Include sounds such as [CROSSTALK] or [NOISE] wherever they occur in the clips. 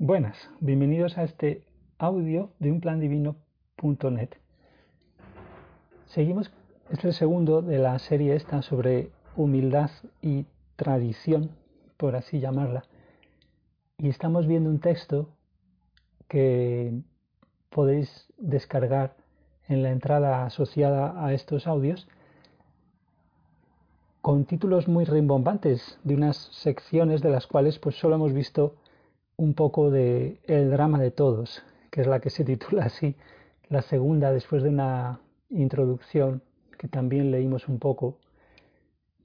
Buenas, bienvenidos a este audio de unplandivino.net. Seguimos, este es el segundo de la serie esta sobre humildad y tradición, por así llamarla. Y estamos viendo un texto que podéis descargar en la entrada asociada a estos audios con títulos muy rimbombantes de unas secciones de las cuales pues solo hemos visto un poco de El drama de todos, que es la que se titula así, la segunda después de una introducción que también leímos un poco.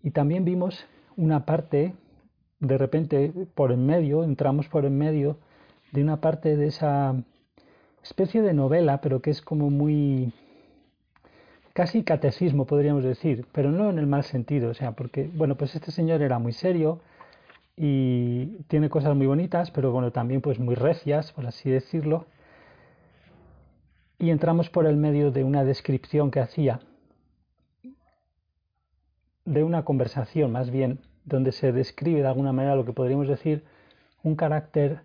Y también vimos una parte, de repente por en medio, entramos por en medio de una parte de esa especie de novela, pero que es como muy casi catecismo podríamos decir, pero no en el mal sentido, o sea, porque bueno, pues este señor era muy serio, y tiene cosas muy bonitas, pero bueno, también pues muy recias, por así decirlo. Y entramos por el medio de una descripción que hacía, de una conversación más bien, donde se describe de alguna manera lo que podríamos decir un carácter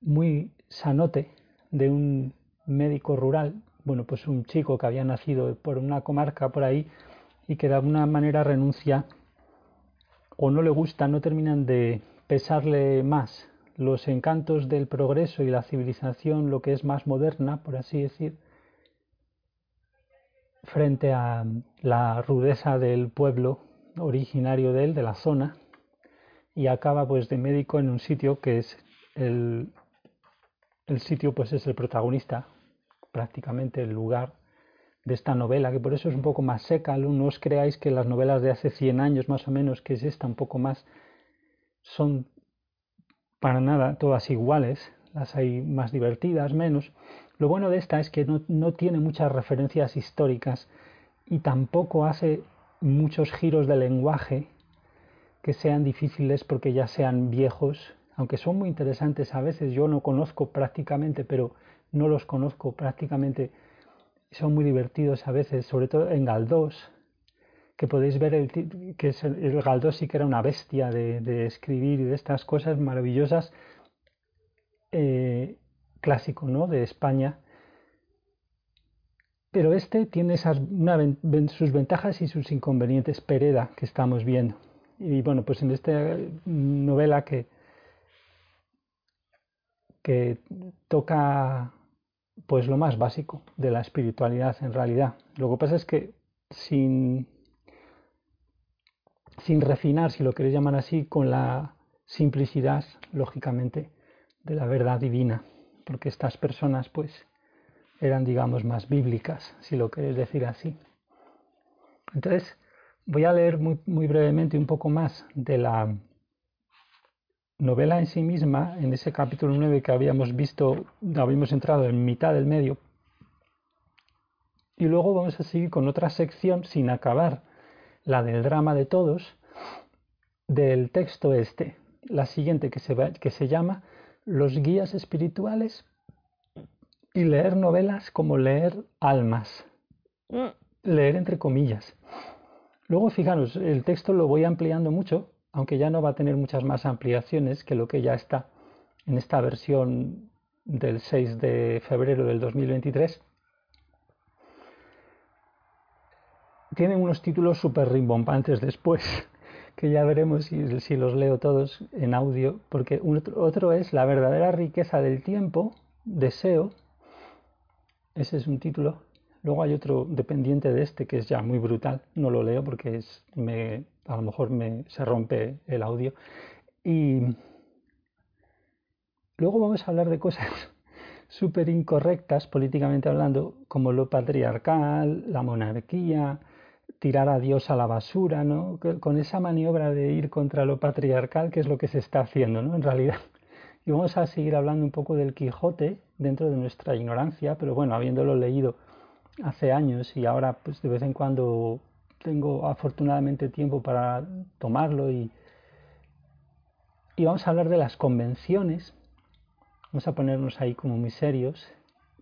muy sanote de un médico rural, bueno, pues un chico que había nacido por una comarca por ahí y que de alguna manera renuncia o no le gusta, no terminan de pesarle más los encantos del progreso y la civilización, lo que es más moderna, por así decir, frente a la rudeza del pueblo originario de él, de la zona, y acaba pues de médico en un sitio que es el, el sitio pues es el protagonista, prácticamente el lugar de esta novela, que por eso es un poco más seca. No os creáis que las novelas de hace 100 años más o menos, que es esta un poco más, son para nada todas iguales. Las hay más divertidas, menos. Lo bueno de esta es que no, no tiene muchas referencias históricas y tampoco hace muchos giros de lenguaje que sean difíciles porque ya sean viejos, aunque son muy interesantes a veces. Yo no conozco prácticamente, pero no los conozco prácticamente son muy divertidos a veces, sobre todo en Galdós, que podéis ver el, que es el, Galdós sí que era una bestia de, escribir y de estas cosas maravillosas, eh, clásico ¿no? de España. Pero este tiene esas, sus ventajas y sus inconvenientes, Pereda, que estamos viendo. Y bueno, pues en esta novela que, que toca pues lo más básico de la espiritualidad en realidad. Lo que pasa es que sin, sin refinar, si lo queréis llamar así, con la simplicidad, lógicamente, de la verdad divina, porque estas personas pues eran, digamos, más bíblicas, si lo queréis decir así. Entonces, voy a leer muy, muy brevemente un poco más de la novela en sí misma, en ese capítulo 9 que habíamos visto, habíamos entrado en mitad del medio, y luego vamos a seguir con otra sección sin acabar, la del drama de todos, del texto este, la siguiente que se, que se llama Los guías espirituales y leer novelas como leer almas, mm. leer entre comillas. Luego, fijaros, el texto lo voy ampliando mucho aunque ya no va a tener muchas más ampliaciones que lo que ya está en esta versión del 6 de febrero del 2023. Tienen unos títulos súper rimbombantes después, [LAUGHS] que ya veremos si, los leo todos en audio, porque otro es La verdadera riqueza del tiempo, deseo, ese es un título. Luego hay otro dependiente de este que es ya muy brutal, no lo leo porque es, me, a lo mejor me, se rompe el audio. Y luego vamos a hablar de cosas [LAUGHS] súper incorrectas políticamente hablando, como lo patriarcal, la monarquía, tirar a Dios a la basura, ¿no? Con esa maniobra de ir contra lo patriarcal, que es lo que se está haciendo, ¿no? En realidad. Y vamos a seguir hablando un poco del Quijote dentro de nuestra ignorancia, pero bueno, habiéndolo leído hace años y ahora pues de vez en cuando tengo afortunadamente tiempo para tomarlo y, y vamos a hablar de las convenciones. Vamos a ponernos ahí como muy serios,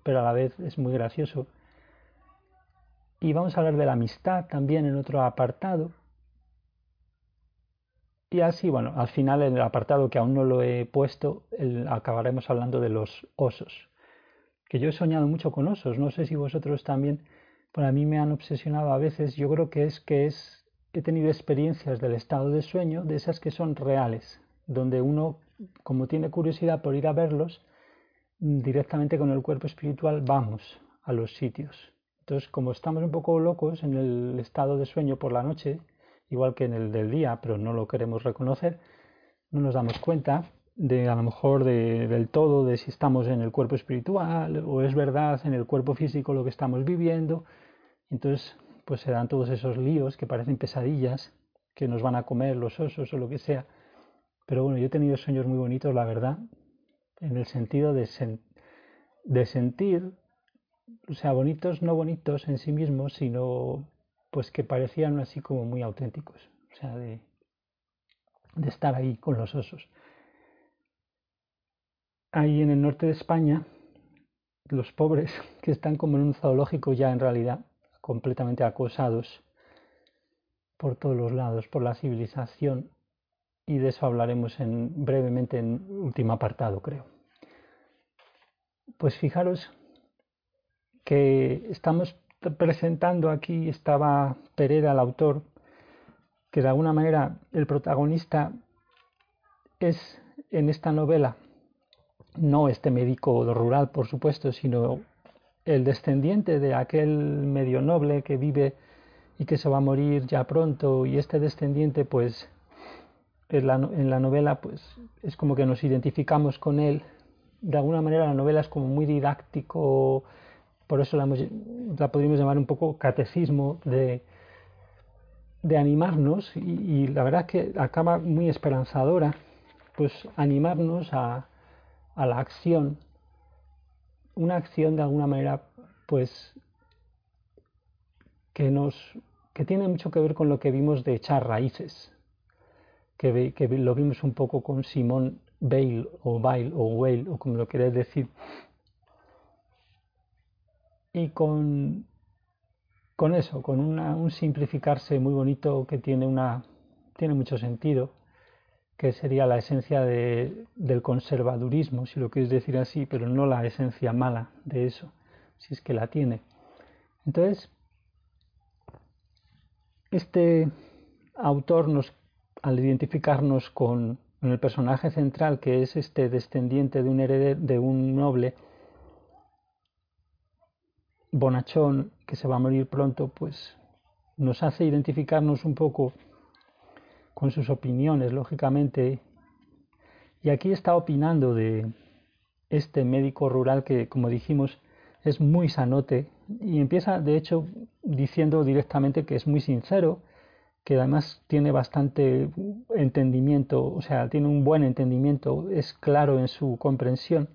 pero a la vez es muy gracioso. Y vamos a hablar de la amistad también en otro apartado. Y así, bueno, al final en el apartado que aún no lo he puesto, acabaremos hablando de los osos. Que yo he soñado mucho con osos, no sé si vosotros también, pero a mí me han obsesionado a veces, yo creo que es que es, he tenido experiencias del estado de sueño, de esas que son reales, donde uno, como tiene curiosidad por ir a verlos, directamente con el cuerpo espiritual vamos a los sitios. Entonces, como estamos un poco locos en el estado de sueño por la noche, igual que en el del día, pero no lo queremos reconocer, no nos damos cuenta de a lo mejor del todo, de si estamos en el cuerpo espiritual o es verdad en el cuerpo físico lo que estamos viviendo. Entonces, pues se dan todos esos líos que parecen pesadillas, que nos van a comer los osos o lo que sea. Pero bueno, yo he tenido sueños muy bonitos, la verdad, en el sentido de, de sentir, o sea, bonitos, no bonitos en sí mismos, sino pues que parecían así como muy auténticos, o sea, de, de estar ahí con los osos. Ahí en el norte de España, los pobres [LAUGHS] que están como en un zoológico ya en realidad completamente acosados por todos los lados, por la civilización, y de eso hablaremos en, brevemente en último apartado, creo. Pues fijaros que estamos presentando aquí estaba Pereira, el autor, que de alguna manera el protagonista es en esta novela no este médico rural, por supuesto, sino el descendiente de aquel medio noble que vive y que se va a morir ya pronto y este descendiente pues en la, la novela pues es como que nos identificamos con él. De alguna manera la novela es como muy didáctico por eso la, podríamos llamar un poco catecismo de, de animarnos y, la verdad que acaba muy esperanzadora, pues animarnos a, a la acción, una acción de alguna manera pues que nos que tiene mucho que ver con lo que vimos de echar raíces, que, que lo vimos un poco con Simón Bale o Bale o Whale o como lo queréis decir, y con, con eso, con un simplificarse muy bonito que tiene, una, tiene mucho sentido, que sería la esencia de, del conservadurismo, si lo quieres decir así, pero no la esencia mala de eso, si es que la tiene. Entonces, este autor nos, al identificarnos con, el personaje central, que es este descendiente de un heredero, de un noble, bonachón que se va a morir pronto, pues nos hace identificarnos un poco con sus opiniones, lógicamente. Y aquí está opinando de este médico rural que, como dijimos, es muy sanote y empieza, de hecho, diciendo directamente que es muy sincero, que además tiene bastante entendimiento, o sea, tiene un buen entendimiento, es claro en su comprensión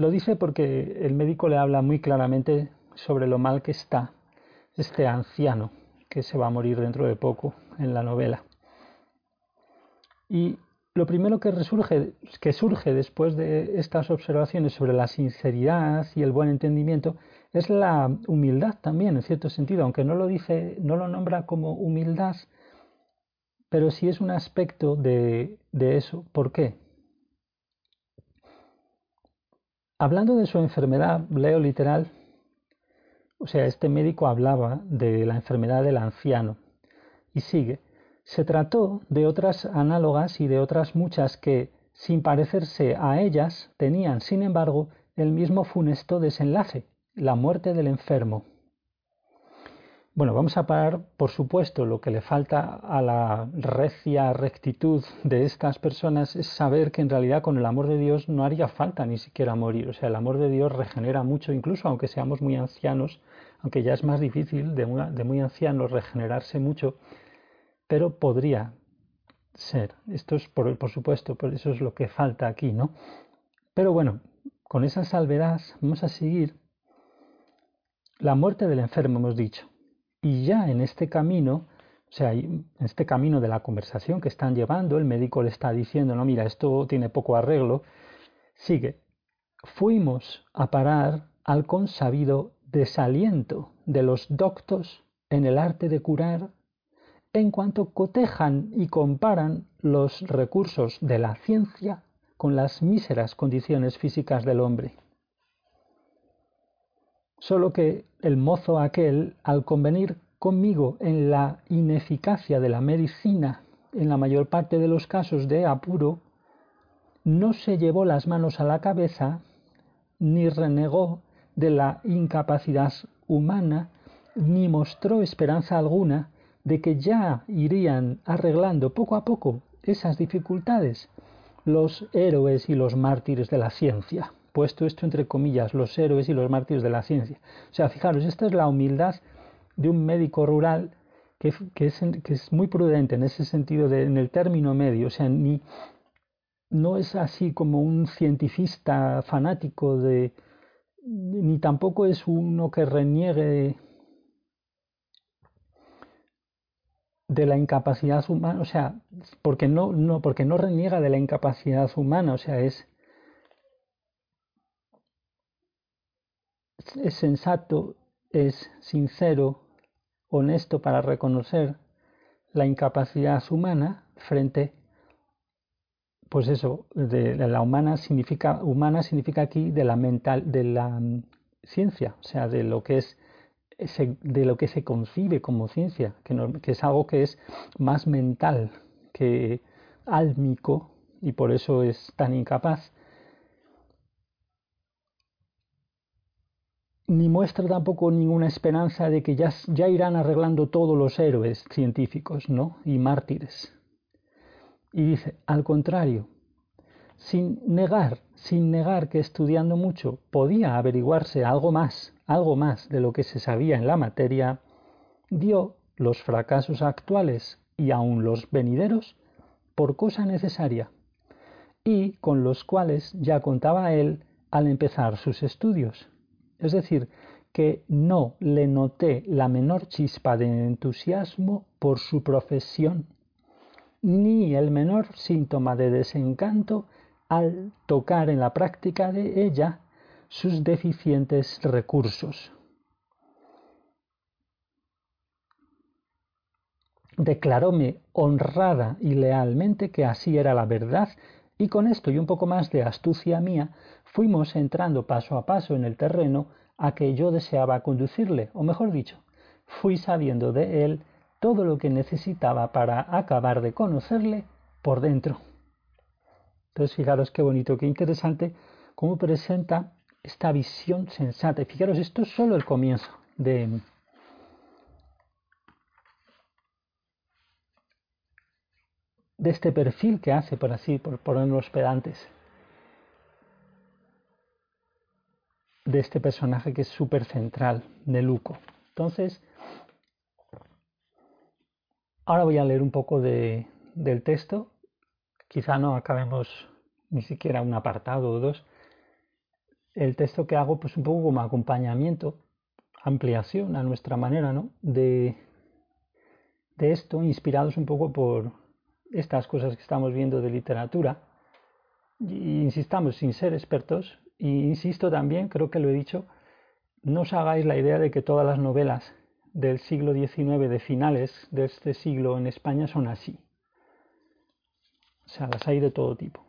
lo dice porque el médico le habla muy claramente sobre lo mal que está este anciano que se va a morir dentro de poco en la novela. Y lo primero que, resurge, que surge después de estas observaciones sobre la sinceridad y el buen entendimiento es la humildad también, en cierto sentido, aunque no lo dice, no lo nombra como humildad, pero sí es un aspecto de, de eso. ¿Por qué? Hablando de su enfermedad, leo literal, o sea, este médico hablaba de la enfermedad del anciano y sigue. Se trató de otras análogas y de otras muchas que, sin parecerse a ellas, tenían, sin embargo, el mismo funesto desenlace, la muerte del enfermo. Bueno, vamos a parar, por supuesto, lo que le falta a la recia rectitud de estas personas es saber que en realidad con el amor de Dios no haría falta ni siquiera morir. O sea, el amor de Dios regenera mucho, incluso aunque seamos muy ancianos, aunque ya es más difícil de, muy ancianos regenerarse mucho, pero podría ser. Esto es por, por supuesto, por eso es lo que falta aquí, ¿no? Pero bueno, con esa salvedad vamos a seguir. La muerte del enfermo, hemos dicho. Y ya en este camino, o sea, en este camino de la conversación que están llevando, el médico le está diciendo, no, mira, esto tiene poco arreglo, sigue, fuimos a parar al consabido desaliento de los doctos en el arte de curar en cuanto cotejan y comparan los recursos de la ciencia con las míseras condiciones físicas del hombre. Solo que el mozo aquel, al convenir conmigo en la ineficacia de la medicina en la mayor parte de los casos de apuro, no se llevó las manos a la cabeza ni renegó de la incapacidad humana, ni mostró esperanza alguna de que ya irían arreglando poco a poco esas dificultades los héroes y los mártires de la ciencia. Puesto esto entre comillas, los héroes y los mártires de la ciencia. O sea, fijaros, esta es la humildad de un médico rural que, es, que es, muy prudente en ese sentido, de, en el término medio. O sea, ni, no es así como un cientifista fanático de, ni tampoco es uno que reniegue de la incapacidad humana, o sea, porque no, no, porque no reniega de la incapacidad humana, o sea, es, es sensato, es sincero, honesto para reconocer la incapacidad humana frente pues eso, de, la humana significa, humana significa aquí de la mental, de la mm, ciencia, o sea, de lo que es de lo que se concibe como ciencia, que, que es algo que es más mental que álmico y por eso es tan incapaz. Ni muestra tampoco ninguna esperanza de que ya, ya irán arreglando todos los héroes científicos ¿no? y mártires. Y dice, al contrario, sin negar, sin negar que estudiando mucho podía averiguarse algo más, algo más de lo que se sabía en la materia, dio los fracasos actuales y aun los venideros por cosa necesaria, y con los cuales ya contaba él al empezar sus estudios. Es decir, que no le noté la menor chispa de entusiasmo por su profesión ni el menor síntoma de desencanto al tocar en la práctica de ella sus deficientes recursos. Declaróme honrada y lealmente que así era la verdad y con esto y un poco más de astucia mía fuimos entrando paso a paso en el terreno a que yo deseaba conducirle, o mejor dicho, fui sabiendo de él todo lo que necesitaba para acabar de conocerle por dentro. Entonces, fijaros qué bonito, qué interesante cómo presenta esta visión sensata. Y fijaros, esto es solo el comienzo de, este perfil que hace, por así, por poner los pedantes, de este personaje que es súper central, de Luco. Entonces, Ahora voy a leer un poco de, del texto. Quizá no acabemos ni siquiera un apartado o dos. El texto que hago, pues un poco como acompañamiento, ampliación a nuestra manera, ¿no? De, de esto, inspirados un poco por estas cosas que estamos viendo de literatura. Insistamos, sin ser expertos, e insisto también, creo que lo he dicho, no os hagáis la idea de que todas las novelas del siglo XIX, de finales de este siglo en España, son así. O sea, las hay de todo tipo.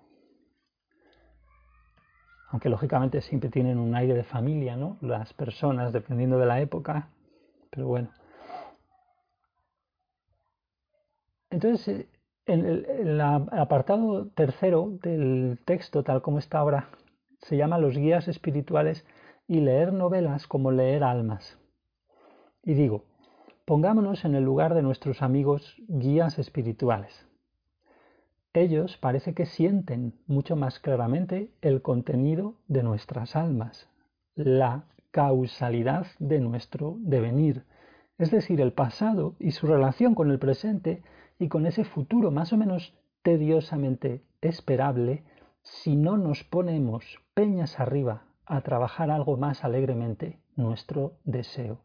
Aunque lógicamente siempre tienen un aire de familia, ¿no? Las personas, dependiendo de la época. Pero bueno. Entonces, en el, apartado tercero del texto, tal como está ahora, se llama Los guías espirituales y leer novelas como leer almas. Y digo, pongámonos en el lugar de nuestros amigos guías espirituales. Ellos parece que sienten mucho más claramente el contenido de nuestras almas, la causalidad de nuestro devenir, es decir, el pasado y su relación con el presente y con ese futuro más o menos tediosamente esperable si no nos ponemos peñas arriba a trabajar algo más alegremente nuestro deseo.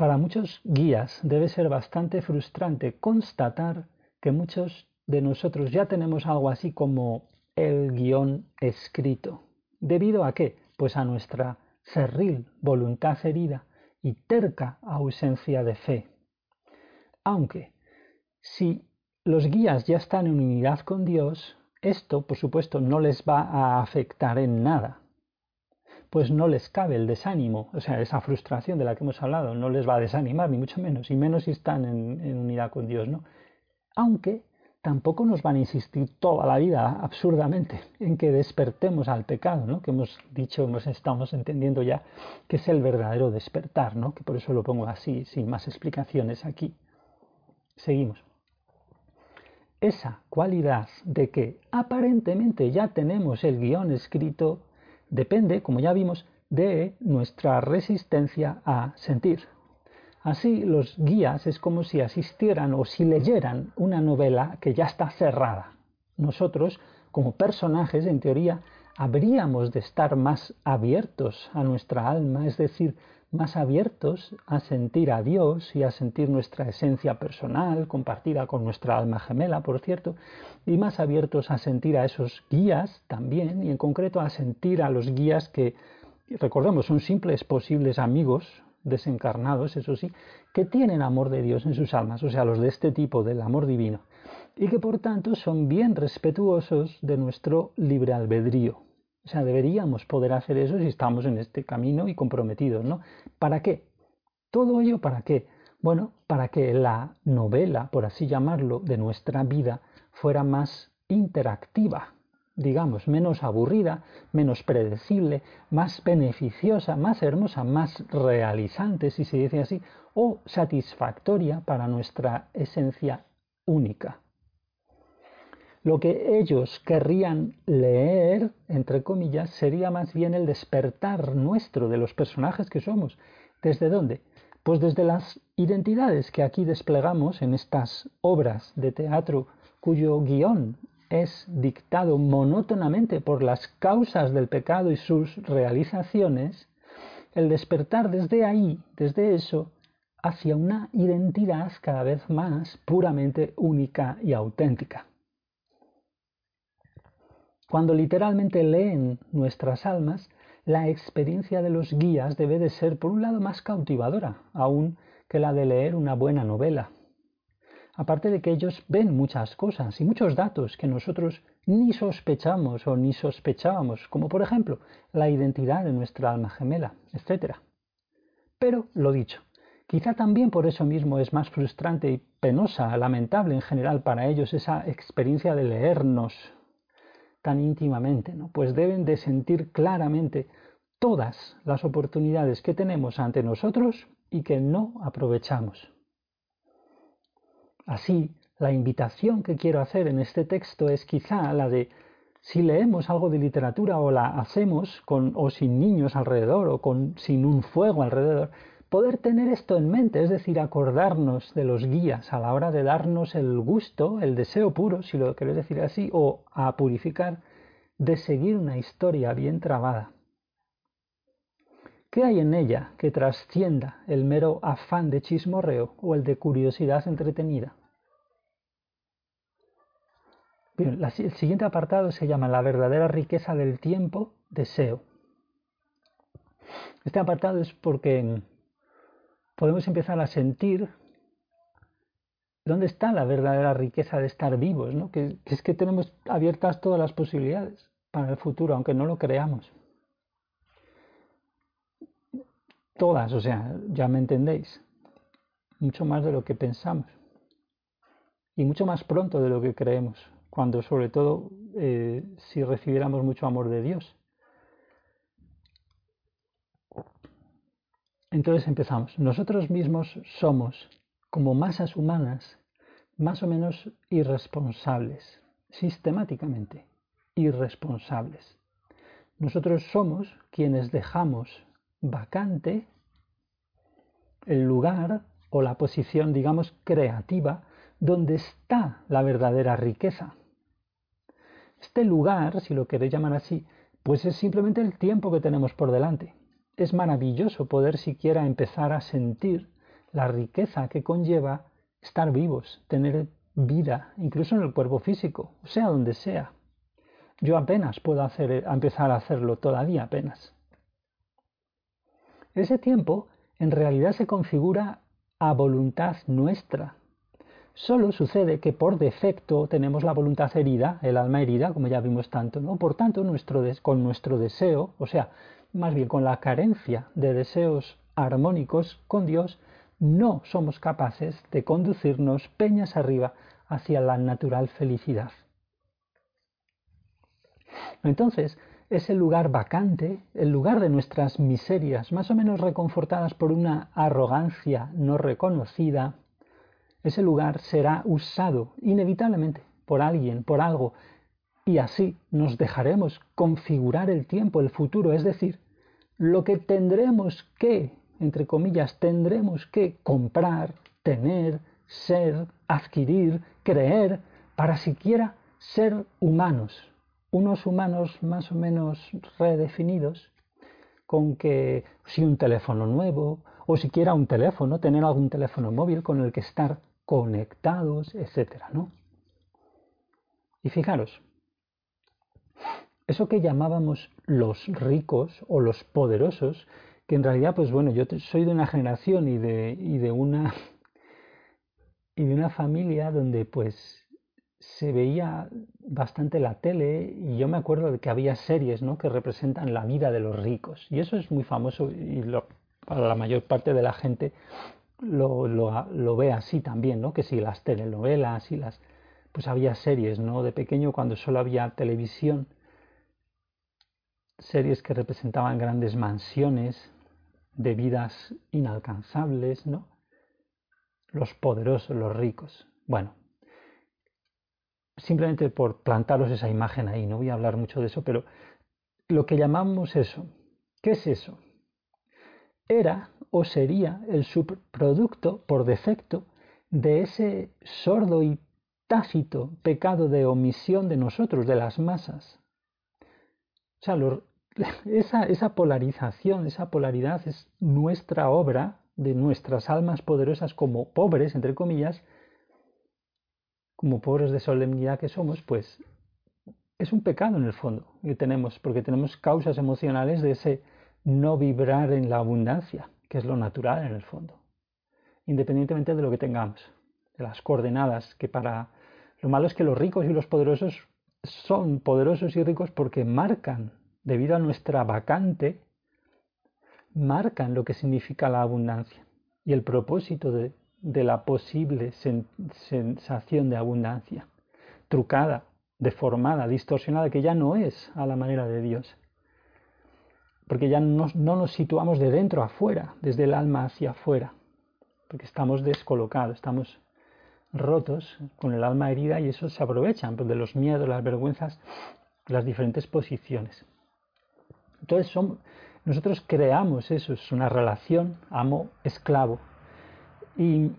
Para muchos guías debe ser bastante frustrante constatar que muchos de nosotros ya tenemos algo así como el guion escrito. ¿Debido a qué? Pues a nuestra cerril voluntad herida y terca ausencia de fe. Aunque, si los guías ya están en unidad con Dios, esto, por supuesto, no les va a afectar en nada, pues no les cabe el desánimo, o sea, esa frustración de la que hemos hablado, no les va a desanimar, ni mucho menos, y menos si están en, unidad con Dios, ¿no? Aunque tampoco nos van a insistir toda la vida absurdamente en que despertemos al pecado, ¿no? que hemos dicho, nos estamos entendiendo ya que es el verdadero despertar, ¿no? que por eso lo pongo así, sin más explicaciones aquí. Seguimos. Esa cualidad de que aparentemente ya tenemos el guion escrito depende, como ya vimos, de nuestra resistencia a sentir. Así los guías es como si asistieran o si leyeran una novela que ya está cerrada. Nosotros, como personajes, en teoría, habríamos de estar más abiertos a nuestra alma, es decir, más abiertos a sentir a Dios y a sentir nuestra esencia personal, compartida con nuestra alma gemela, por cierto, y más abiertos a sentir a esos guías también, y en concreto a sentir a los guías que, recordemos, son simples posibles amigos desencarnados, eso sí, que tienen amor de Dios en sus almas, o sea, los de este tipo del amor divino, y que por tanto son bien respetuosos de nuestro libre albedrío. O sea, deberíamos poder hacer eso si estamos en este camino y comprometidos, ¿no? ¿Para qué? Todo ello para qué? Bueno, para que la novela, por así llamarlo, de nuestra vida fuera más interactiva, digamos, menos aburrida, menos predecible, más beneficiosa, más hermosa, más realizante, si se dice así, o satisfactoria para nuestra esencia única. Lo que ellos querrían leer, entre comillas, sería más bien el despertar nuestro de los personajes que somos. ¿Desde dónde? Pues desde las identidades que aquí desplegamos en estas obras de teatro cuyo guion es dictado monótonamente por las causas del pecado y sus realizaciones, el despertar desde ahí, desde eso, hacia una identidad cada vez más puramente única y auténtica. Cuando literalmente leen nuestras almas, la experiencia de los guías debe de ser, por un lado, más cautivadora, aún que la de leer una buena novela, aparte de que ellos ven muchas cosas y muchos datos que nosotros ni sospechamos o ni sospechábamos, como por ejemplo la identidad de nuestra alma gemela, etc. Pero, lo dicho, quizá también por eso mismo es más frustrante y penosa, lamentable en general para ellos esa experiencia de leernos tan íntimamente, ¿no? pues deben de sentir claramente todas las oportunidades que tenemos ante nosotros y que no aprovechamos. Así, la invitación que quiero hacer en este texto es quizá la de si leemos algo de literatura o la hacemos con o sin niños alrededor o con sin un fuego alrededor, poder tener esto en mente, es decir, acordarnos de los guías a la hora de darnos el gusto, el deseo puro, si lo queréis decir así, o a purificar, de seguir una historia bien trabada. ¿Qué hay en ella que trascienda el mero afán de chismorreo o el de curiosidad entretenida? el siguiente apartado se llama La verdadera riqueza del tiempo, deseo. Este apartado es porque podemos empezar a sentir dónde está la verdadera riqueza de estar vivos, ¿no? que, es que tenemos abiertas todas las posibilidades para el futuro, aunque no lo creamos. Todas, o sea, ya me entendéis, mucho más de lo que pensamos y mucho más pronto de lo que creemos cuando sobre todo eh, si recibiéramos mucho amor de Dios. Entonces empezamos. Nosotros mismos somos, como masas humanas, más o menos irresponsables, sistemáticamente irresponsables. Nosotros somos quienes dejamos vacante el lugar o la posición, digamos, creativa donde está la verdadera riqueza. Este lugar, si lo queréis llamar así, pues es simplemente el tiempo que tenemos por delante. Es maravilloso poder siquiera empezar a sentir la riqueza que conlleva estar vivos, tener vida, incluso en el cuerpo físico, sea donde sea. Yo apenas puedo hacer, empezar a hacerlo, todavía apenas. Ese tiempo en realidad se configura a voluntad nuestra. Solo sucede que por defecto tenemos la voluntad herida, el alma herida, como ya vimos tanto, ¿no? Por tanto, con nuestro deseo, o sea, más bien con la carencia de deseos armónicos con Dios, no somos capaces de conducirnos peñas arriba hacia la natural felicidad. Entonces, ese lugar vacante, el lugar de nuestras miserias, más o menos reconfortadas por una arrogancia no reconocida, ese lugar será usado inevitablemente por alguien, por algo, y así nos dejaremos configurar el tiempo, el futuro, es decir, lo que tendremos que, entre comillas, tendremos que comprar, tener, ser, adquirir, creer, para siquiera ser humanos, unos humanos más o menos redefinidos, con que si un teléfono nuevo, o siquiera un teléfono, tener algún teléfono móvil con el que estar conectados, etcétera, ¿no? Y fijaros, eso que llamábamos los ricos o los poderosos, que en realidad, pues bueno, yo soy de una generación y de, y de una [LAUGHS] y de una familia donde pues se veía bastante la tele y yo me acuerdo de que había series ¿no? que representan la vida de los ricos y eso es muy famoso y para la mayor parte de la gente lo, lo, ve así también, ¿no? que si las telenovelas y las... pues había series, ¿no? De pequeño cuando solo había televisión, series que representaban grandes mansiones de vidas inalcanzables, ¿no? Los poderosos, los ricos. Bueno, simplemente por plantaros esa imagen ahí, no voy a hablar mucho de eso, pero lo que llamamos eso, ¿qué es eso? Era o sería el subproducto por defecto de ese sordo y tácito pecado de omisión de nosotros, de las masas. O sea, [LAUGHS] esa, esa polarización, esa polaridad es nuestra obra de nuestras almas poderosas como pobres, entre comillas, como pobres de solemnidad que somos, pues es un pecado en el fondo que tenemos, porque tenemos causas emocionales de ese no vibrar en la abundancia, que es lo natural en el fondo, independientemente de lo que tengamos, de las coordenadas, que para... Lo malo es que los ricos y los poderosos son poderosos y ricos porque marcan, debido a nuestra vacante, marcan lo que significa la abundancia y el propósito de, la posible sensación de abundancia, trucada, deformada, distorsionada, que ya no es a la manera de Dios. Porque ya no, no nos situamos de dentro afuera, desde el alma hacia afuera, porque estamos descolocados, estamos rotos con el alma herida y eso se aprovechan de los miedos, las vergüenzas, las diferentes posiciones. Entonces nosotros creamos eso, es una relación amo-esclavo, y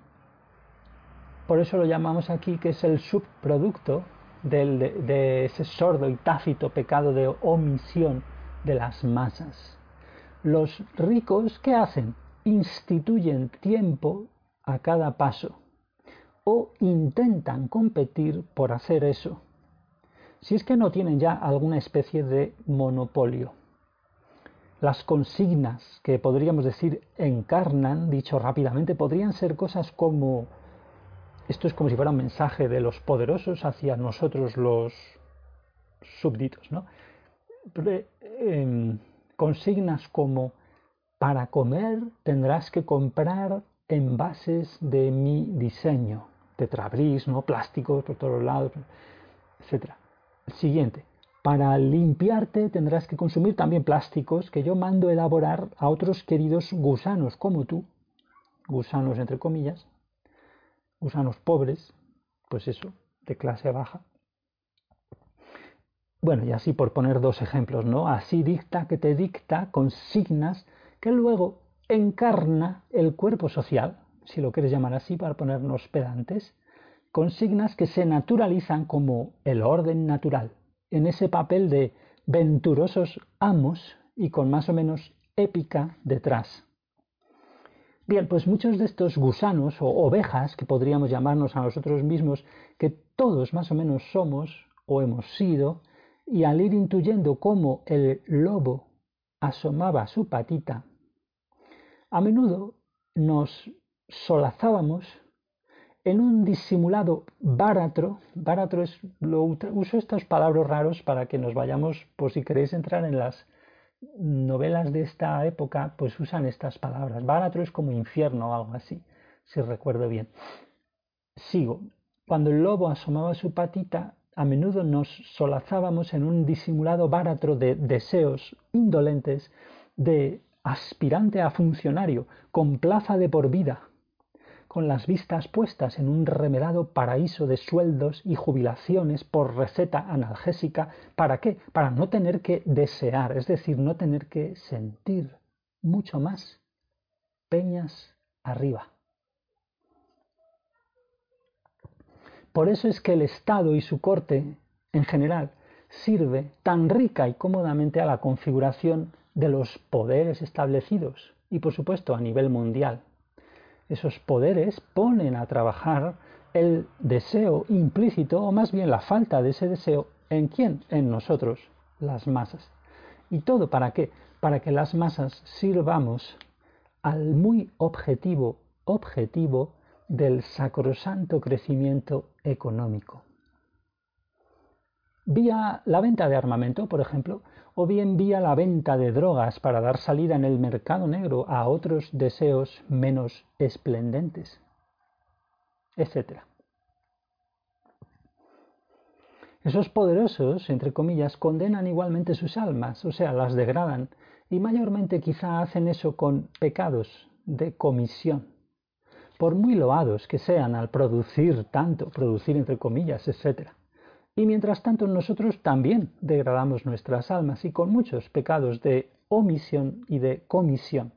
por eso lo llamamos aquí que es el subproducto de, ese sordo y tácito pecado de omisión de las masas. Los ricos, ¿qué hacen? Instituyen tiempo a cada paso o intentan competir por hacer eso, si es que no tienen ya alguna especie de monopolio las consignas que podríamos decir encarnan, dicho rápidamente, podrían ser cosas como, esto es como si fuera un mensaje de los poderosos hacia nosotros los súbditos, ¿no? Em, consignas como, para comer tendrás que comprar envases de mi diseño, tetrabris, ¿no? plásticos por todos lados, etc. Siguiente, para limpiarte tendrás que consumir también plásticos que yo mando elaborar a otros queridos gusanos como tú, gusanos entre comillas, gusanos pobres, pues eso, de clase baja. Bueno, y así por poner dos ejemplos, ¿no? Así dicta que te dicta consignas que luego encarna el cuerpo social, si lo quieres llamar así para ponernos pedantes, consignas que se naturalizan como el orden natural, en ese papel de venturosos amos y con más o menos épica detrás. Bien, pues muchos de estos gusanos o ovejas, que podríamos llamarnos a nosotros mismos, que todos más o menos somos o hemos sido, y al ir intuyendo cómo el lobo asomaba su patita, A menudo nos solazábamos en un disimulado báratro, báratro es, lo, uso estos palabras raros para que nos vayamos, por si queréis entrar en las novelas de esta época, pues usan estas palabras. Báratro es como infierno o algo así, si recuerdo bien. Sigo. Cuando el lobo asomaba su patita, a menudo nos solazábamos en un disimulado báratro de deseos indolentes de aspirante a funcionario, con plaza de por vida, con las vistas puestas en un remedado paraíso de sueldos y jubilaciones por receta analgésica. ¿Para qué? Para no tener que desear, es decir, no tener que sentir mucho más. Peñas arriba. Por eso es que el Estado y su corte en general sirve tan rica y cómodamente a la configuración de los poderes establecidos y por supuesto a nivel mundial esos poderes ponen a trabajar el deseo implícito, o más bien la falta de ese deseo, ¿en quién? En nosotros, las masas. ¿Y todo para qué? Para que las masas sirvamos al muy objetivo, objetivo del sacrosanto crecimiento económico. Vía la venta de armamento, por ejemplo, o bien vía la venta de drogas para dar salida en el mercado negro a otros deseos menos esplendentes, etc. Esos poderosos, entre comillas, condenan igualmente sus almas, o sea, las degradan, y mayormente quizá hacen eso con pecados de comisión. Por muy loados que sean al producir tanto, producir entre comillas, etc. Y mientras tanto nosotros también degradamos nuestras almas y con muchos pecados de omisión y de comisión,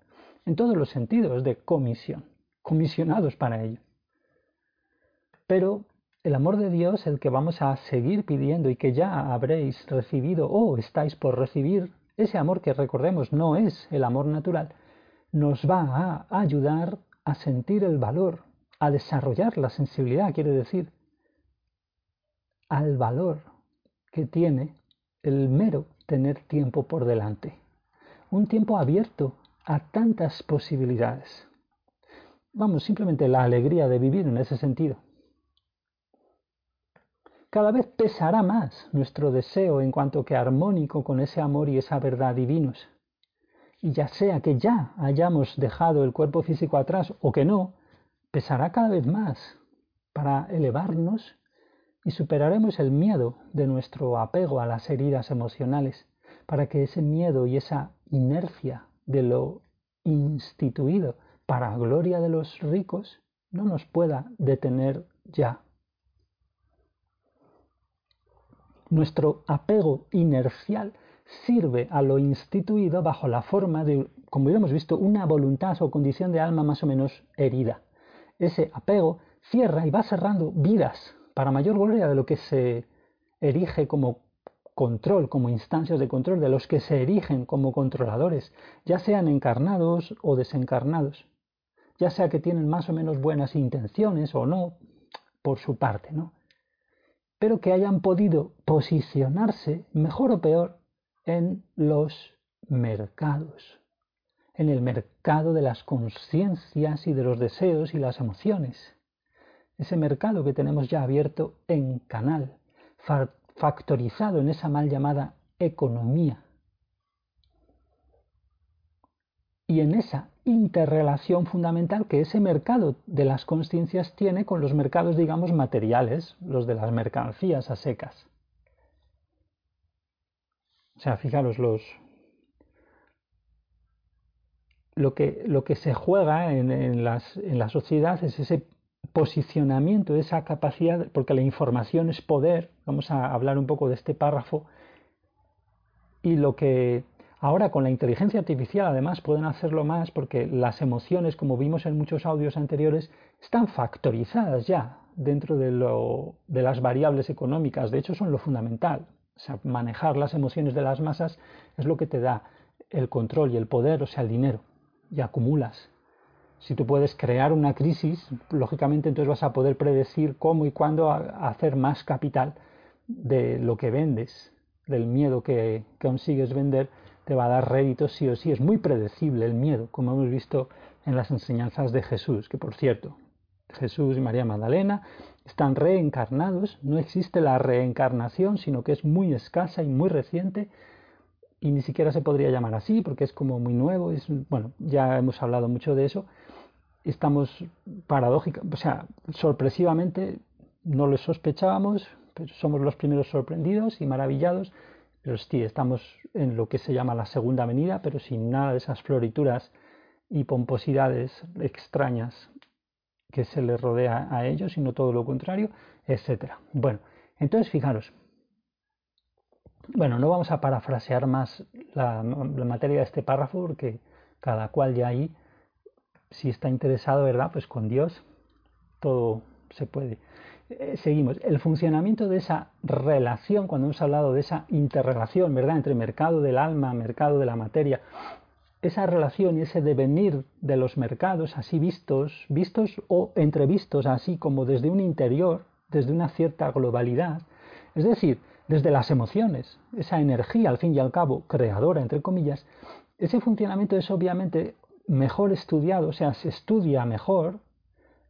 en todos los sentidos de comisión, comisionados para ello. Pero el amor de Dios, el que vamos a seguir pidiendo y que ya habréis recibido o estáis por recibir, ese amor que recordemos no es el amor natural, nos va a ayudar a sentir el valor, a desarrollar la sensibilidad, quiere decir, al valor que tiene el mero tener tiempo por delante. Un tiempo abierto a tantas posibilidades. Vamos, simplemente la alegría de vivir en ese sentido. Cada vez pesará más nuestro deseo en cuanto que armónico con ese amor y esa verdad divinos. Y ya sea que ya hayamos dejado el cuerpo físico atrás o que no, pesará cada vez más para elevarnos y superaremos el miedo de nuestro apego a las heridas emocionales para que ese miedo y esa inercia de lo instituido para gloria de los ricos no nos pueda detener ya. Nuestro apego inercial sirve a lo instituido bajo la forma de, como hemos visto, una voluntad o condición de alma más o menos herida. Ese apego cierra y va cerrando vidas para mayor gloria de lo que se erige como control, como instancias de control, de los que se erigen como controladores, ya sean encarnados o desencarnados, ya sea que tienen más o menos buenas intenciones o no, por su parte, ¿no? Pero que hayan podido posicionarse, mejor o peor, en los mercados, en el mercado de las conciencias y de los deseos y las emociones ese mercado que tenemos ya abierto en canal, factorizado en esa mal llamada economía. Y en esa interrelación fundamental que ese mercado de las conciencias tiene con los mercados, digamos, materiales, los de las mercancías a secas. O sea, fijaros, los, lo, que, lo que se juega en, las, en la sociedad es ese posicionamiento, esa capacidad, porque la información es poder, vamos a hablar un poco de este párrafo, y lo que ahora con la inteligencia artificial además pueden hacerlo más porque las emociones, como vimos en muchos audios anteriores, están factorizadas ya dentro de, lo, de las variables económicas, de hecho son lo fundamental. O sea, manejar las emociones de las masas es lo que te da el control y el poder, o sea, el dinero, y acumulas si tú puedes crear una crisis, lógicamente entonces vas a poder predecir cómo y cuándo hacer más capital de lo que vendes, del miedo que consigues vender, te va a dar réditos sí o sí. Es muy predecible el miedo, como hemos visto en las enseñanzas de Jesús, que por cierto, Jesús y María Magdalena están reencarnados, no existe la reencarnación, sino que es muy escasa y muy reciente, y ni siquiera se podría llamar así, porque es como muy nuevo, es, bueno, ya hemos hablado mucho de eso, estamos paradójica, o sea, sorpresivamente no lo sospechábamos, somos los primeros sorprendidos y maravillados, pero sí, estamos en lo que se llama la segunda venida, pero sin nada de esas florituras y pomposidades extrañas que se les rodea a ellos, sino todo lo contrario, etc. Bueno, entonces fijaros, bueno, no vamos a parafrasear más la, la materia de este párrafo porque cada cual ya ahí, si está interesado, ¿verdad? Pues con Dios todo se puede. Eh, seguimos. El funcionamiento de esa relación, cuando hemos hablado de esa interrelación, ¿verdad?, entre mercado del alma, mercado de la materia, esa relación y ese devenir de los mercados así vistos, vistos o entrevistos así como desde un interior, desde una cierta globalidad, es decir, desde las emociones, esa energía al fin y al cabo creadora, entre comillas, ese funcionamiento es obviamente mejor estudiado, o sea, se estudia mejor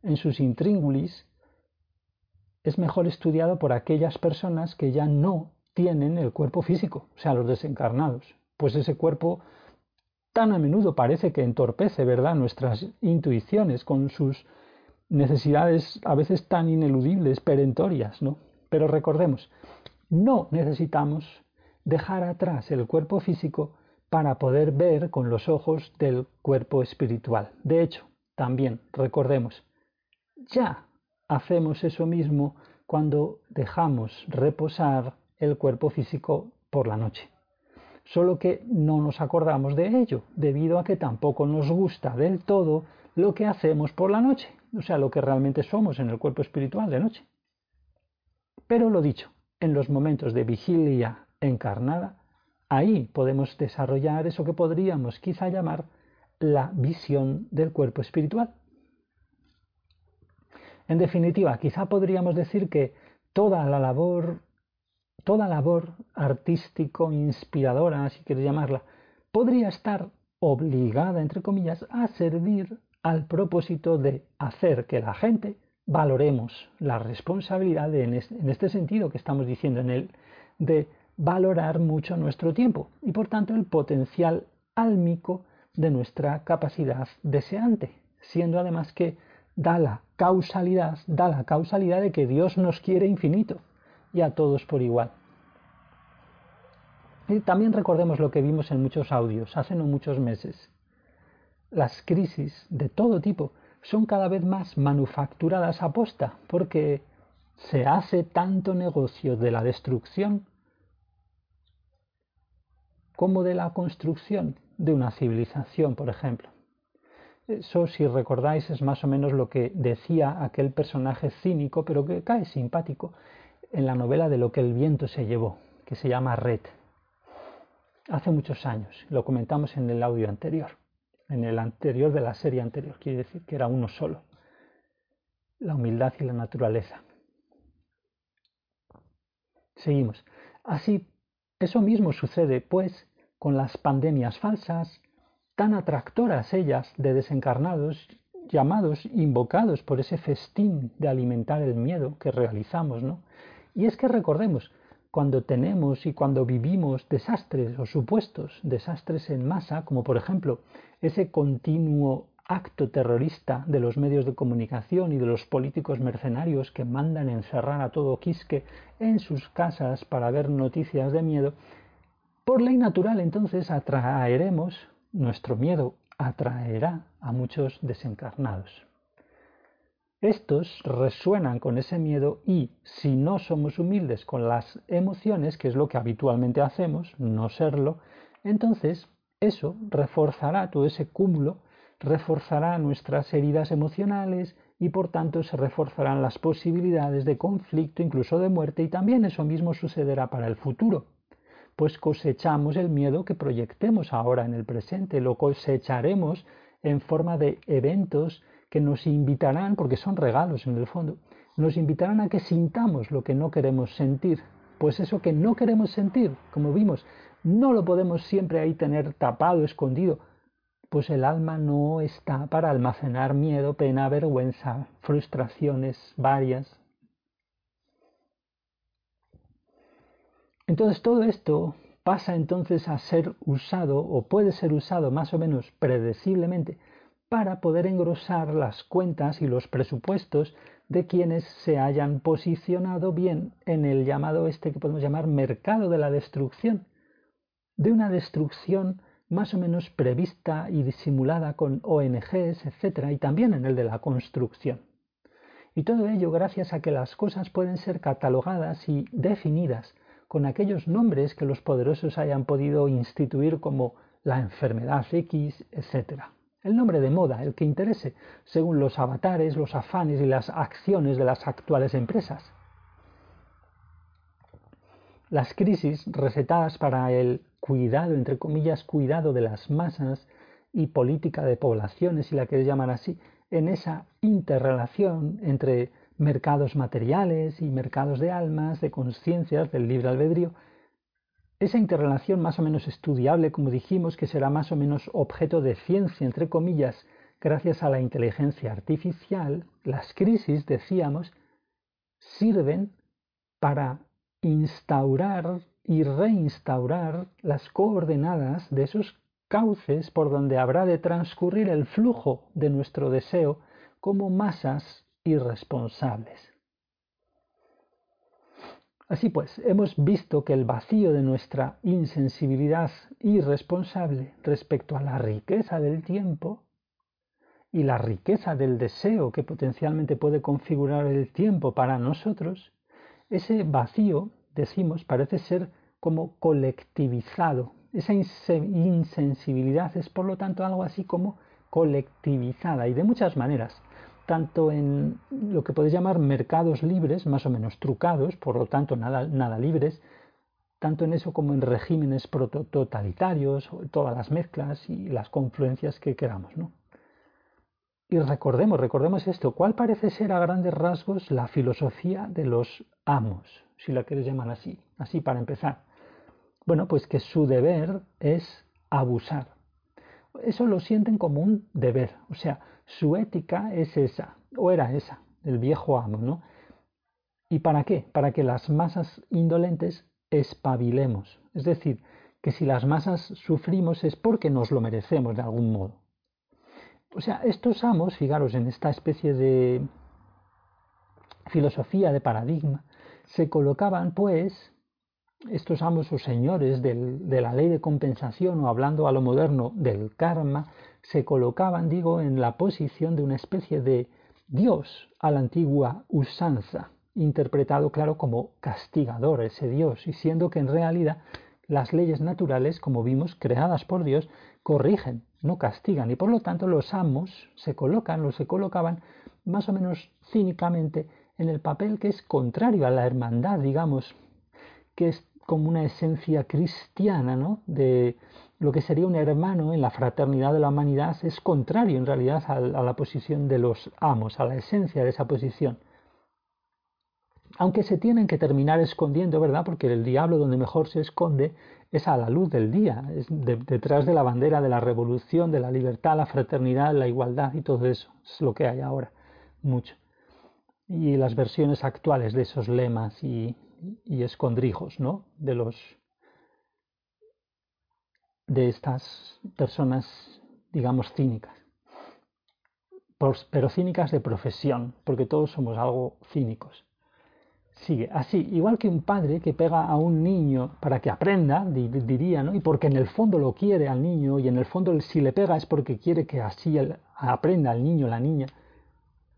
en sus intríngulis es mejor estudiado por aquellas personas que ya no tienen el cuerpo físico, o sea, los desencarnados. Pues ese cuerpo tan a menudo parece que entorpece, ¿verdad?, nuestras intuiciones con sus necesidades a veces tan ineludibles, perentorias, ¿no? Pero recordemos, no necesitamos dejar atrás el cuerpo físico para poder ver con los ojos del cuerpo espiritual. De hecho, también recordemos, ya hacemos eso mismo cuando dejamos reposar el cuerpo físico por la noche. Solo que no nos acordamos de ello, debido a que tampoco nos gusta del todo lo que hacemos por la noche, o sea, lo que realmente somos en el cuerpo espiritual de noche. Pero lo dicho, en los momentos de vigilia encarnada, ahí podemos desarrollar eso que podríamos quizá llamar la visión del cuerpo espiritual. En definitiva, quizá podríamos decir que toda la labor, toda labor artístico inspiradora, si quieres llamarla, podría estar obligada, entre comillas, a servir al propósito de hacer que la gente valoremos la responsabilidad en, este, sentido que estamos diciendo en él, de valorar mucho nuestro tiempo y por tanto el potencial álmico de nuestra capacidad deseante, siendo además que da la causalidad, da la causalidad de que Dios nos quiere infinito y a todos por igual. Y también recordemos lo que vimos en muchos audios hace no muchos meses. Las crisis de todo tipo son cada vez más manufacturadas a posta porque se hace tanto negocio de la destrucción como de la construcción de una civilización, por ejemplo. Eso, si recordáis, es más o menos lo que decía aquel personaje cínico, pero que cae simpático, en la novela de lo que el viento se llevó, que se llama Red. Hace muchos años, lo comentamos en el audio anterior, en el anterior de la serie anterior, quiere decir que era uno solo, la humildad y la naturaleza. Seguimos. Así, eso mismo sucede, pues, con las pandemias falsas, tan atractoras ellas de desencarnados, llamados, invocados por ese festín de alimentar el miedo que realizamos, ¿no? Y es que recordemos, cuando tenemos y cuando vivimos desastres o supuestos desastres en masa, como por ejemplo ese continuo acto terrorista de los medios de comunicación y de los políticos mercenarios que mandan encerrar a todo Quisque en sus casas para ver noticias de miedo, por ley natural entonces atraeremos nuestro miedo atraerá a muchos desencarnados. Estos resuenan con ese miedo y si no somos humildes con las emociones, que es lo que habitualmente hacemos, no serlo, entonces eso reforzará todo ese cúmulo, reforzará nuestras heridas emocionales y por tanto se reforzarán las posibilidades de conflicto, incluso de muerte, y también eso mismo sucederá para el futuro pues cosechamos el miedo que proyectemos ahora en el presente, lo cosecharemos en forma de eventos que nos invitarán, porque son regalos en el fondo, nos invitarán a que sintamos lo que no queremos sentir, Pues eso que no queremos sentir, como vimos, no lo podemos siempre ahí tener tapado, escondido, pues el alma no está para almacenar miedo, pena, vergüenza, frustraciones varias. Entonces todo esto pasa entonces a ser usado o puede ser usado más o menos predeciblemente para poder engrosar las cuentas y los presupuestos de quienes se hayan posicionado bien en el llamado este que podemos llamar mercado de la destrucción, de una destrucción más o menos prevista y disimulada con ONGs, etc., y también en el de la construcción. Y todo ello gracias a que las cosas pueden ser catalogadas y definidas con aquellos nombres que los poderosos hayan podido instituir como la enfermedad X, etc. El nombre de moda, el que interese, según los avatares, los afanes y las acciones de las actuales empresas. Las crisis recetadas para el cuidado, entre comillas, cuidado de las masas y política de poblaciones, si la quieres llamar así, en esa interrelación entre mercados materiales y mercados de almas, de conciencias, del libre albedrío, esa interrelación más o menos estudiable, como dijimos, que será más o menos objeto de ciencia, entre comillas, gracias a la inteligencia artificial, las crisis, decíamos, sirven para instaurar y reinstaurar las coordenadas de esos cauces por donde habrá de transcurrir el flujo de nuestro deseo como masas irresponsables. Así pues, hemos visto que el vacío de nuestra insensibilidad irresponsable respecto a la riqueza del tiempo y la riqueza del deseo que potencialmente puede configurar el tiempo para nosotros, ese vacío, decimos, parece ser como colectivizado. Esa insensibilidad es, por lo tanto, algo así como colectivizada y de muchas maneras tanto en lo que podéis llamar mercados libres, más o menos trucados, por lo tanto nada, nada libres, tanto en eso como en regímenes prototalitarios, todas las mezclas y las confluencias que queramos. ¿no? Y recordemos, recordemos esto, ¿cuál parece ser a grandes rasgos la filosofía de los amos, si la queréis llamar así, así para empezar? Bueno, pues que su deber es abusar. Eso lo sienten como un deber, o sea, su ética es esa, o era esa, el viejo amo, ¿no? ¿Y para qué? Para que las masas indolentes espabilemos. Es decir, que si las masas sufrimos es porque nos lo merecemos de algún modo. O sea, estos amos, fijaros en esta especie de filosofía de paradigma, se colocaban pues, estos amos o señores de la ley de compensación o hablando a lo moderno del karma, se colocaban, digo, en la posición de una especie de Dios a la antigua usanza, interpretado, claro, como castigador ese Dios, y siendo que en realidad las leyes naturales, como vimos, creadas por Dios, corrigen, no castigan, y por lo tanto los amos se colocan o se colocaban más o menos cínicamente en el papel que es contrario a la hermandad, digamos, que es como una esencia cristiana, ¿no? De, lo que sería un hermano en la fraternidad de la humanidad es contrario en realidad a, la posición de los amos, a la esencia de esa posición. Aunque se tienen que terminar escondiendo, ¿verdad? Porque el diablo donde mejor se esconde es a la luz del día, es detrás de la bandera de la revolución, de la libertad, la fraternidad, la igualdad y todo eso. Es lo que hay ahora, mucho. Y las versiones actuales de esos lemas y, y escondrijos, ¿no? De los de estas personas, digamos, cínicas. Pero cínicas de profesión, porque todos somos algo cínicos. Sigue, así, igual que un padre que pega a un niño para que aprenda, diría, ¿no? Y porque en el fondo lo quiere al niño, y en el fondo si le pega es porque quiere que así aprenda el niño, la niña,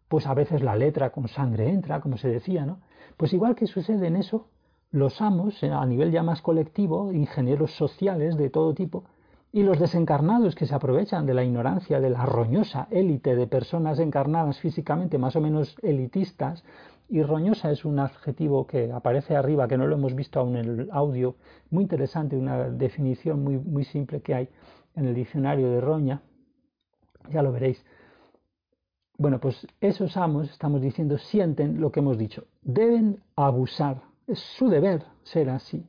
pues a veces la letra con sangre entra, como se decía, ¿no? Pues igual que sucede en eso, los amos, eh, a nivel ya más colectivo, ingenieros sociales de todo tipo, y los desencarnados que se aprovechan de la ignorancia de la roñosa élite de personas encarnadas físicamente más o menos elitistas, y roñosa es un adjetivo que aparece arriba, que no lo hemos visto aún en el audio, muy interesante, una definición muy, muy simple que hay en el diccionario de roña, ya lo veréis. Bueno, pues esos amos, estamos diciendo, sienten lo que hemos dicho, deben abusar es su deber ser así.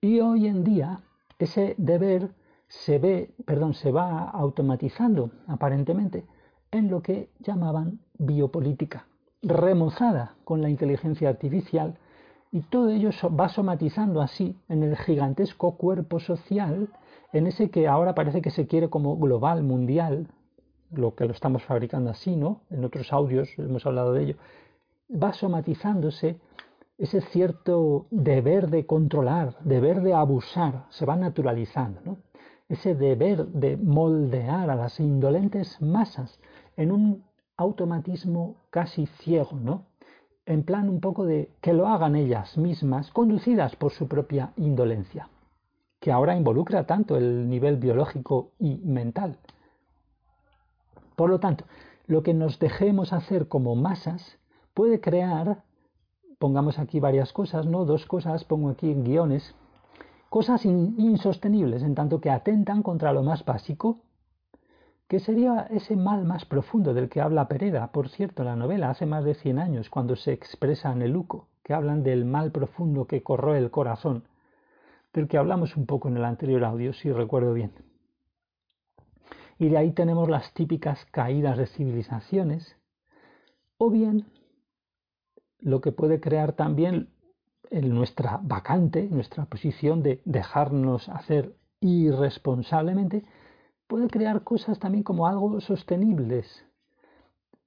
Y hoy en día ese deber se ve, perdón, se va automatizando aparentemente en lo que llamaban biopolítica, remozada con la inteligencia artificial y todo ello va somatizando así en el gigantesco cuerpo social, en ese que ahora parece que se quiere como global, mundial, lo que lo estamos fabricando así, ¿no? En otros audios hemos hablado de ello. Va somatizándose ese cierto deber de controlar, deber de abusar, se va naturalizando, ¿no? Ese deber de moldear a las indolentes masas en un automatismo casi ciego, ¿no? En plan un poco de que lo hagan ellas mismas, conducidas por su propia indolencia, que ahora involucra tanto el nivel biológico y mental. Por lo tanto, lo que nos dejemos hacer como masas puede crear, pongamos aquí varias cosas, ¿no? Dos cosas, pongo aquí en guiones, cosas insostenibles en tanto que atentan contra lo más básico que sería ese mal más profundo del que habla Pereda, por cierto, la novela hace más de 100 años, cuando se expresa en el Luco, que hablan del mal profundo que corroe el corazón, del que hablamos un poco en el anterior audio, si recuerdo bien. Y de ahí tenemos las típicas caídas de civilizaciones, o bien lo que puede crear también en nuestra vacante, nuestra posición de dejarnos hacer irresponsablemente, puede crear cosas también como algo sostenibles.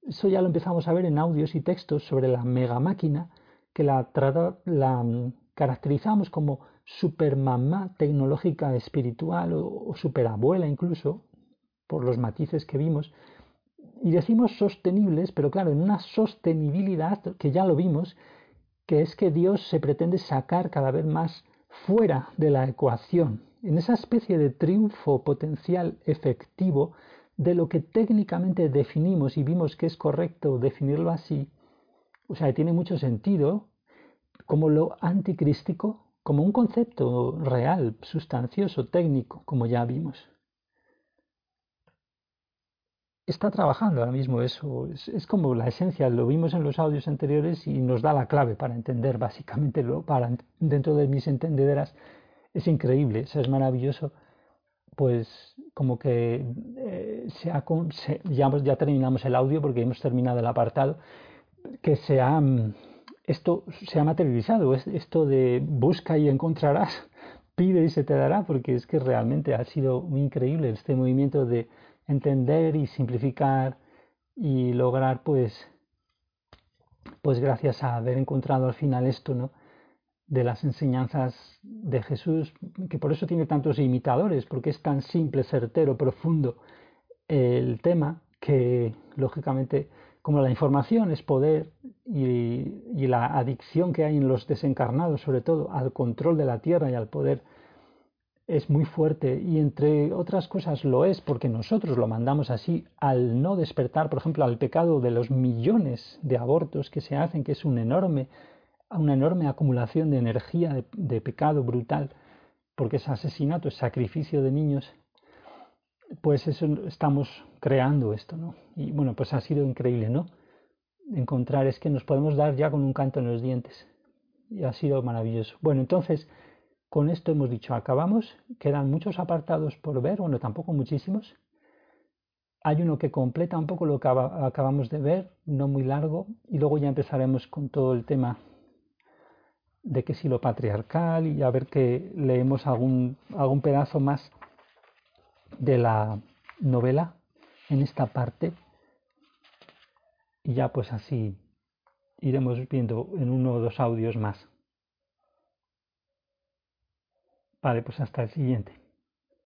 Eso ya lo empezamos a ver en audios y textos sobre la mega máquina, que la, la mm, caracterizamos como supermamá tecnológica espiritual o, o superabuela incluso, por los matices que vimos. Y decimos sostenibles, pero claro, en una sostenibilidad que ya lo vimos, que es que Dios se pretende sacar cada vez más fuera de la ecuación, en esa especie de triunfo potencial efectivo de lo que técnicamente definimos y vimos que es correcto definirlo así, o sea, tiene mucho sentido como lo anticrístico, como un concepto real, sustancioso, técnico, como ya vimos. Está trabajando ahora mismo eso, es, como la esencia, lo vimos en los audios anteriores y nos da la clave para entender básicamente lo, para, dentro de mis entendederas es increíble, eso es maravilloso, pues como que eh, ya, ya, terminamos el audio porque hemos terminado el apartado, que se ha, esto se ha materializado, esto de busca y encontrarás, [LAUGHS] pide y se te dará, porque es que realmente ha sido muy increíble este movimiento de entender y simplificar y lograr pues pues gracias a haber encontrado al final esto, ¿no? De las enseñanzas de Jesús, que por eso tiene tantos imitadores, porque es tan simple, certero, profundo el tema, que lógicamente como la información es poder y, la adicción que hay en los desencarnados, sobre todo al control de la tierra y al poder, es muy fuerte. Y entre otras cosas lo es porque nosotros lo mandamos así al no despertar, por ejemplo, al pecado de los millones de abortos que se hacen, que es un enorme a una enorme acumulación de energía, de, pecado brutal, porque es asesinato, es sacrificio de niños, pues eso estamos creando esto, ¿no? Y bueno, pues ha sido increíble, ¿no? Encontrar es que nos podemos dar ya con un canto en los dientes. Y ha sido maravilloso. Bueno, entonces, con esto hemos dicho, acabamos, quedan muchos apartados por ver, bueno, tampoco muchísimos. Hay uno que completa un poco lo que acabamos de ver, no muy largo, y luego ya empezaremos con todo el tema de que si lo patriarcal y a ver que leemos algún, algún pedazo más de la novela en esta parte y ya pues así iremos viendo en uno o dos audios más. Vale, pues hasta el siguiente.